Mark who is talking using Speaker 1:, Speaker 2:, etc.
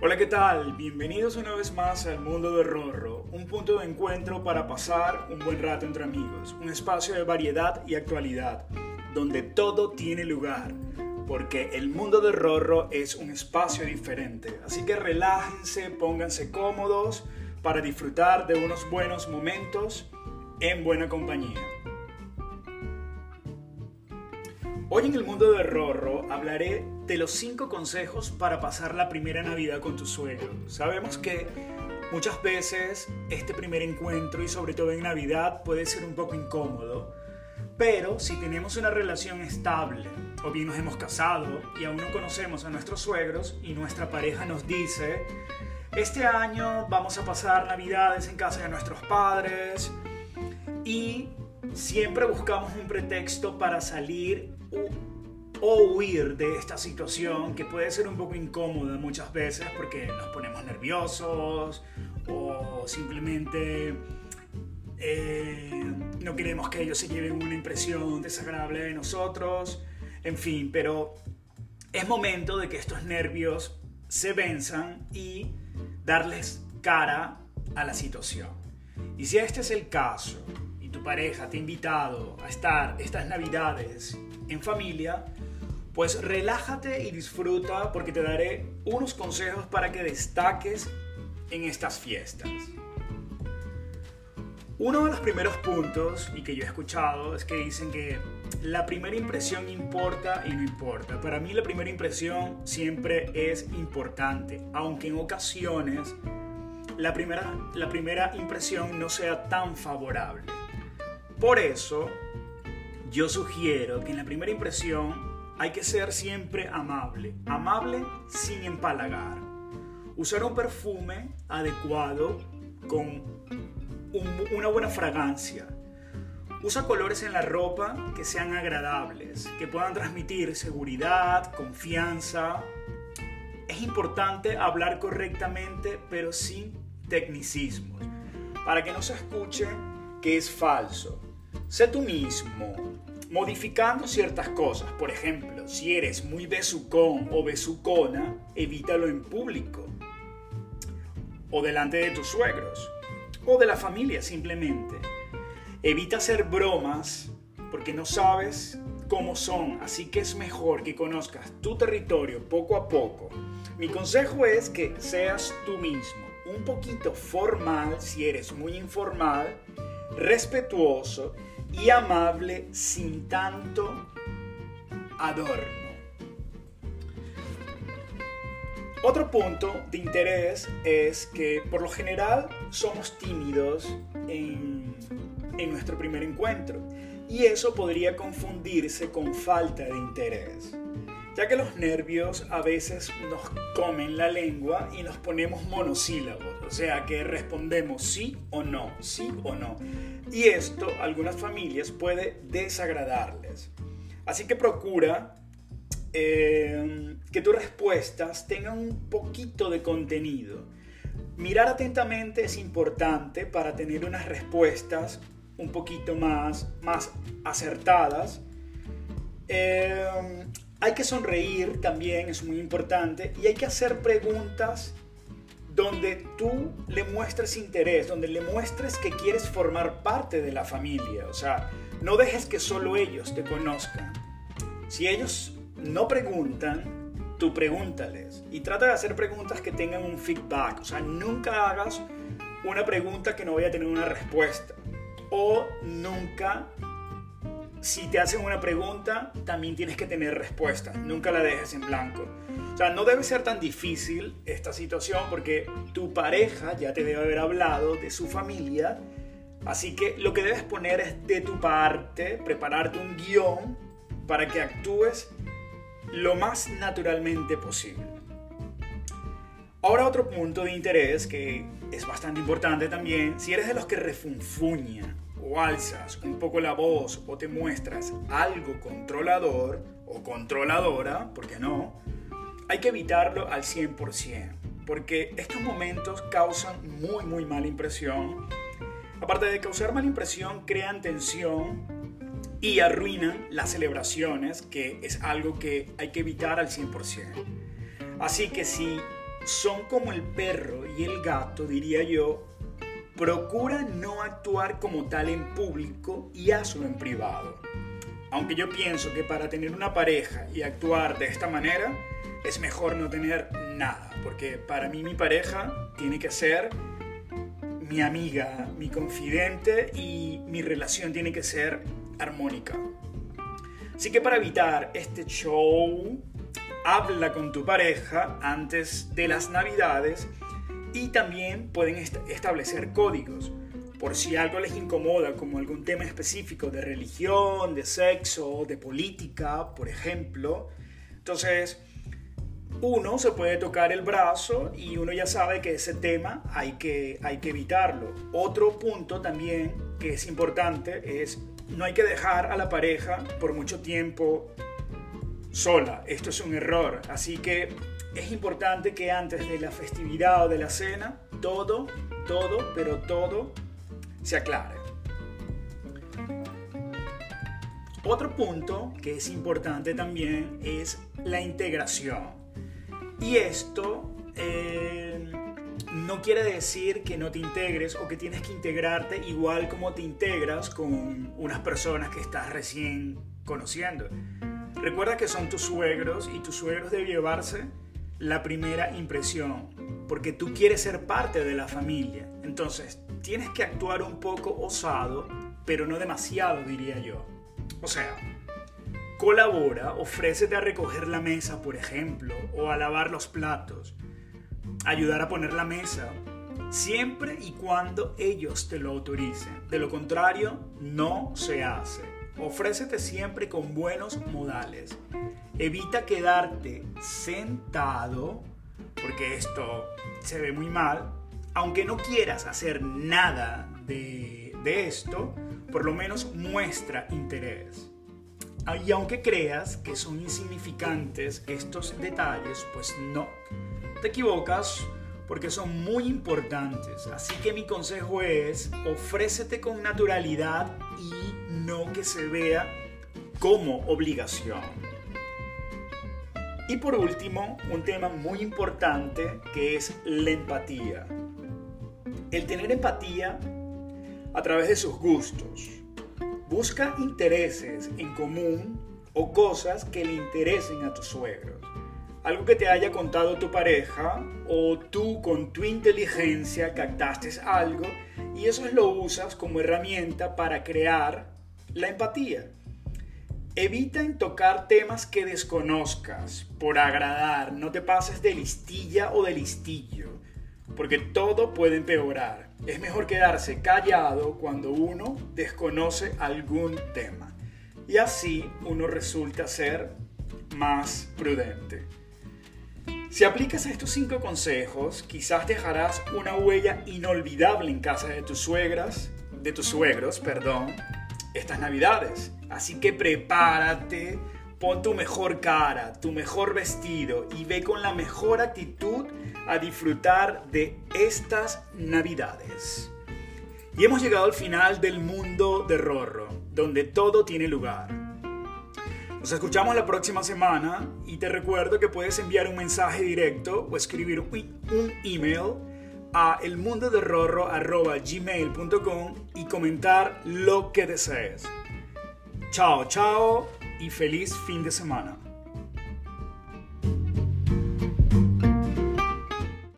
Speaker 1: Hola, ¿qué tal? Bienvenidos una vez más al Mundo de Rorro, un punto de encuentro para pasar un buen rato entre amigos, un espacio de variedad y actualidad, donde todo tiene lugar, porque el Mundo de Rorro es un espacio diferente, así que relájense, pónganse cómodos para disfrutar de unos buenos momentos en buena compañía. Hoy en el mundo de Rorro hablaré de los 5 consejos para pasar la primera Navidad con tu suegro. Sabemos que muchas veces este primer encuentro y sobre todo en Navidad puede ser un poco incómodo, pero si tenemos una relación estable o bien nos hemos casado y aún no conocemos a nuestros suegros y nuestra pareja nos dice, este año vamos a pasar Navidades en casa de nuestros padres y siempre buscamos un pretexto para salir o huir de esta situación que puede ser un poco incómoda muchas veces porque nos ponemos nerviosos o simplemente eh, no queremos que ellos se lleven una impresión desagradable de nosotros, en fin, pero es momento de que estos nervios se venzan y darles cara a la situación. Y si este es el caso y tu pareja te ha invitado a estar estas navidades en familia, pues relájate y disfruta porque te daré unos consejos para que destaques en estas fiestas. Uno de los primeros puntos, y que yo he escuchado, es que dicen que la primera impresión importa y no importa. Para mí la primera impresión siempre es importante, aunque en ocasiones la primera, la primera impresión no sea tan favorable. Por eso, yo sugiero que en la primera impresión hay que ser siempre amable, amable sin empalagar. Usar un perfume adecuado con una buena fragancia. Usa colores en la ropa que sean agradables, que puedan transmitir seguridad, confianza. Es importante hablar correctamente, pero sin tecnicismos, para que no se escuche que es falso. Sé tú mismo, modificando ciertas cosas. Por ejemplo, si eres muy besucón o besucona, evítalo en público. O delante de tus suegros. O de la familia simplemente. Evita hacer bromas porque no sabes cómo son, así que es mejor que conozcas tu territorio poco a poco. Mi consejo es que seas tú mismo, un poquito formal si eres muy informal, respetuoso y amable sin tanto adorno. Otro punto de interés es que por lo general somos tímidos en, nuestro primer encuentro y eso podría confundirse con falta de interés, ya que los nervios a veces nos comen la lengua y nos ponemos monosílabos, o sea que respondemos sí o no, sí o no. Y esto a algunas familias puede desagradarles. Así que procura eh, que tus respuestas tengan un poquito de contenido. Mirar atentamente es importante para tener unas respuestas un poquito más, más acertadas. Eh, hay que sonreír también, es muy importante, y hay que hacer preguntas donde tú le muestres interés, donde le muestres que quieres formar parte de la familia. O sea, no dejes que solo ellos te conozcan. Si ellos no preguntan, tú pregúntales. Y trata de hacer preguntas que tengan un feedback. O sea, nunca hagas una pregunta que no vaya a tener una respuesta. O nunca, si te hacen una pregunta, también tienes que tener respuesta. Nunca la dejes en blanco. O sea, no debe ser tan difícil esta situación porque tu pareja ya te debe haber hablado de su familia. Así que lo que debes poner es de tu parte, prepararte un guion para que actúes lo más naturalmente posible. Ahora otro punto de interés que es bastante importante también, si eres de los que refunfuña alzas un poco la voz o te muestras algo controlador o controladora, ¿por qué no? hay que evitarlo al 100%, porque estos momentos causan muy, muy mala impresión. Aparte de causar mala impresión, crean tensión y arruinan las celebraciones, que es algo que hay que evitar al 100%. Así que si son como el perro y el gato, diría yo. Procura no actuar como tal en público y hazlo en privado. Aunque yo pienso que para tener una pareja y actuar de esta manera, es mejor no tener nada, porque para mí mi pareja tiene que ser mi amiga, mi confidente y mi relación tiene que ser armónica. Así que para evitar este show, habla con tu pareja antes de las navidades y también pueden establecer códigos por si algo les incomoda, como algún tema específico de religión, de sexo, de política, por ejemplo. Entonces, uno se puede tocar el brazo y uno ya sabe que ese tema hay que, hay que evitarlo. Otro punto también que es importante es no hay que dejar a la pareja por mucho tiempo sola. Esto es un error. Así que es importante que antes de la festividad o de la cena, todo, todo, pero todo se aclare. Otro punto que es importante también es la integración. Y esto eh, no quiere decir que no te integres o que tienes que integrarte igual como te integras con unas personas que estás recién conociendo. Recuerda que son tus suegros y tus suegros deben llevarse la primera impresión, porque tú quieres ser parte de la familia. Entonces, tienes que actuar un poco osado, pero no demasiado, diría yo. O sea, colabora, ofrécete a recoger la mesa, por ejemplo, o a lavar los platos, ayudar a poner la mesa, siempre y cuando ellos te lo autoricen. De lo contrario, no se hace. Ofrécete siempre con buenos modales. Evita quedarte sentado, porque esto se ve muy mal. Aunque no quieras hacer nada de, esto, por lo menos muestra interés. Y aunque creas que son insignificantes estos detalles, pues no. Te equivocas porque son muy importantes. Así que mi consejo es, ofrécete con naturalidad y no que se vea como obligación. Y por último, un tema muy importante que es la empatía. El tener empatía a través de sus gustos. Busca intereses en común o cosas que le interesen a tus suegros. Algo que te haya contado tu pareja o tú con tu inteligencia captaste algo y eso lo usas como herramienta para crear la empatía. Evita en tocar temas que desconozcas por agradar, no te pases de listilla o de listillo, porque todo puede empeorar. Es mejor quedarse callado cuando uno desconoce algún tema. Y así uno resulta ser más prudente. Si aplicas estos cinco consejos, quizás dejarás una huella inolvidable en casa de tus suegras, de tus suegros, perdón, estas navidades. Así que prepárate, pon tu mejor cara, tu mejor vestido y ve con la mejor actitud a disfrutar de estas navidades. Y hemos llegado al final del mundo de Rorro, donde todo tiene lugar. Nos escuchamos la próxima semana y te recuerdo que puedes enviar un mensaje directo o escribir un email a elmundoderrorro.gmail.com y comentar lo que desees. Chao, chao y feliz fin de semana.